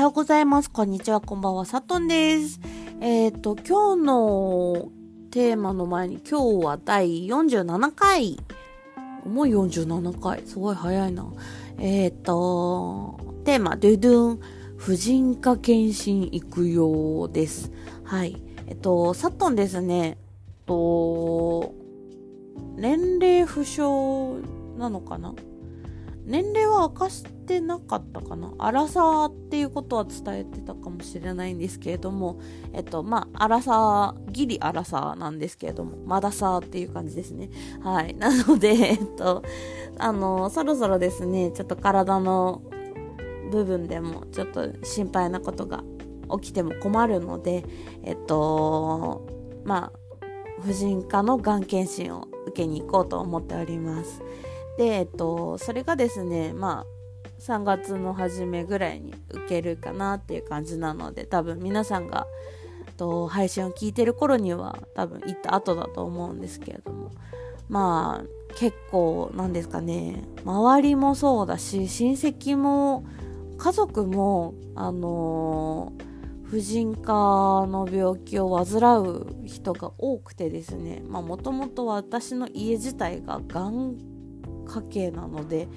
はようございます。こんにちは、こんばんは、さとんです。えっ、ー、と、今日のテーマの前に、今日は第47回。もう47回。すごい早いな。えっ、ー、と、テーマ、ドゥドゥン、婦人科検診行くようです。はい。えっと、サトンですね。と、年齢不詳なのかな？年齢は明かしてなかったかな荒さっていうことは伝えてたかもしれないんですけれども、えっと、まあ、荒さ、ギリ荒さなんですけれども、まださっていう感じですね。はい。なので、えっと、あの、そろそろですね、ちょっと体の部分でもちょっと心配なことが起きても困るので、えっと、まあ、婦人科のがん検診を受けに行こうと思っております。で、えっと、それがですね、まあ、3月の初めぐらいに受けるかなっていう感じなので、多分皆さんが、と配信を聞いてる頃には多分行った後だと思うんですけれども、まあ、結構、なんですかね、周りもそうだし、親戚も、家族も、あのー、婦人科の病気を患う人が多くてですね、まあもともと私の家自体ががん家系なので、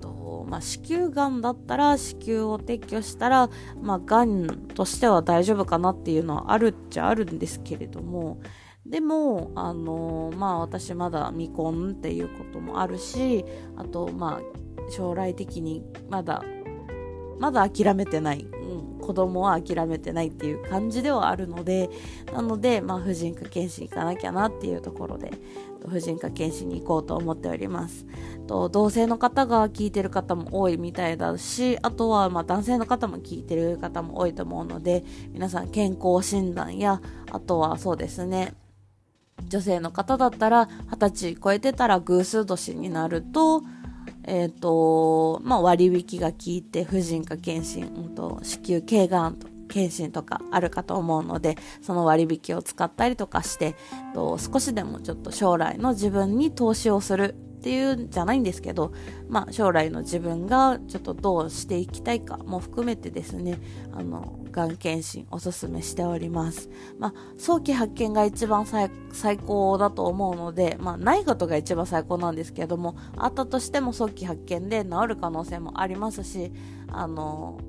とまあ、子宮がんだったら子宮を撤去したら、まあ、がんとしては大丈夫かなっていうのはあるっちゃあるんですけれどもでも、あのまあ、私まだ未婚っていうこともあるしあと、まあ、将来的にまだまだ諦めてない、子供は諦めてないっていう感じではあるのでなので、まあ、婦人科検診行かなきゃなっていうところで婦人科検診に行こうと思っております。と同性の方が聞いてる方も多いみたいだしあとはま男性の方も聞いてる方も多いと思うので皆さん健康診断やあとはそうですね女性の方だったら二十歳超えてたら偶数年になるとえっ、ー、とまあ、割引が効いて婦人科検診、うんと、子宮頸がんと検診とかあるかと思うのでその割引を使ったりとかしてと少しでもちょっと将来の自分に投資をするっていうんじゃないんですけど、まあ、将来の自分がちょっとどうしていきたいかも含めてですねあのがん検診おすすめしております、まあ、早期発見が一番最高だと思うので、まあ、ないことが一番最高なんですけどもあったとしても早期発見で治る可能性もありますしあの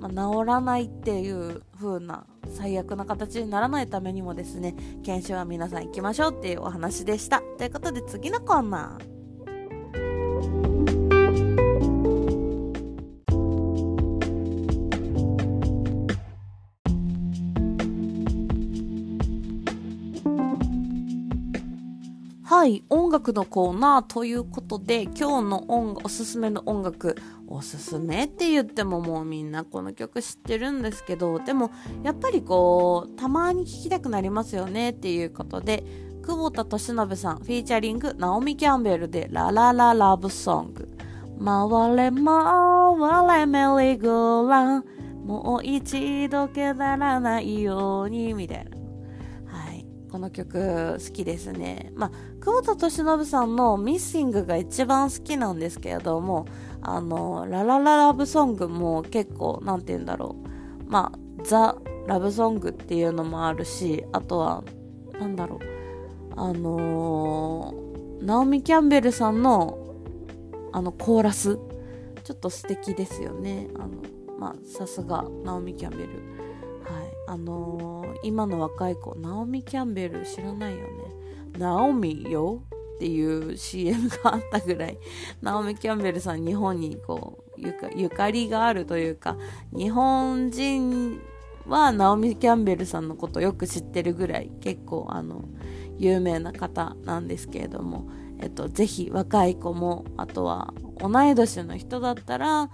まあ、治らないっていう風な最悪な形にならないためにもですね検診は皆さん行きましょうっていうお話でした。ということで次のコーナー。はい、音楽のコーナーということで、今日の音おすすめの音楽、おすすめって言ってももうみんなこの曲知ってるんですけど、でもやっぱりこう、たまに聴きたくなりますよねっていうことで、久保田利伸さん、フィーチャリング、ナオミ・キャンベルで、ララララブソング。回れ回れメリーゴーラン、もう一度けだらないように、みたいな。この曲好きですね。まあ、久保田利伸さんのミッシングが一番好きなんですけれども、あの、ララララブソングも結構、なんて言うんだろう。まあ、ザ・ラブソングっていうのもあるし、あとは、なんだろう。あのー、ナオミ・キャンベルさんの、あの、コーラス。ちょっと素敵ですよね。あの、まあ、さすが、ナオミ・キャンベル。あのー、今の若い子、ナオミ・キャンベル知らないよね。ナオミよっていう CM があったぐらい、ナオミ・キャンベルさん日本にこう、ゆかゆかりがあるというか、日本人はナオミ・キャンベルさんのことよく知ってるぐらい、結構あの、有名な方なんですけれども、えっと、ぜひ若い子も、あとは同い年の人だったら、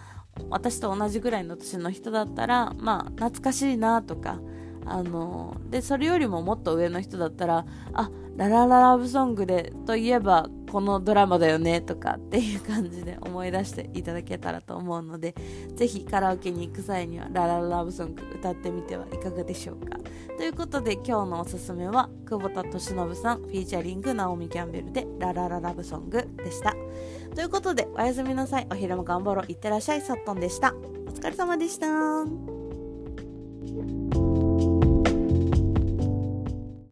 私と同じぐらいの年の人だったらまあ懐かしいなとかあのでそれよりももっと上の人だったらあララララブソングでといえばこのドラマだよねとかっていう感じで思い出していただけたらと思うのでぜひカラオケに行く際にはララララブソング歌ってみてはいかがでしょうか。ということで今日のおすすめは久保田利伸さんフィーチャリングナオミ・キャンベルでララララブソングでした。ということでおやすみなさい。お昼も頑張ろう。いってらっしゃい。さっとんでした。お疲れ様でした。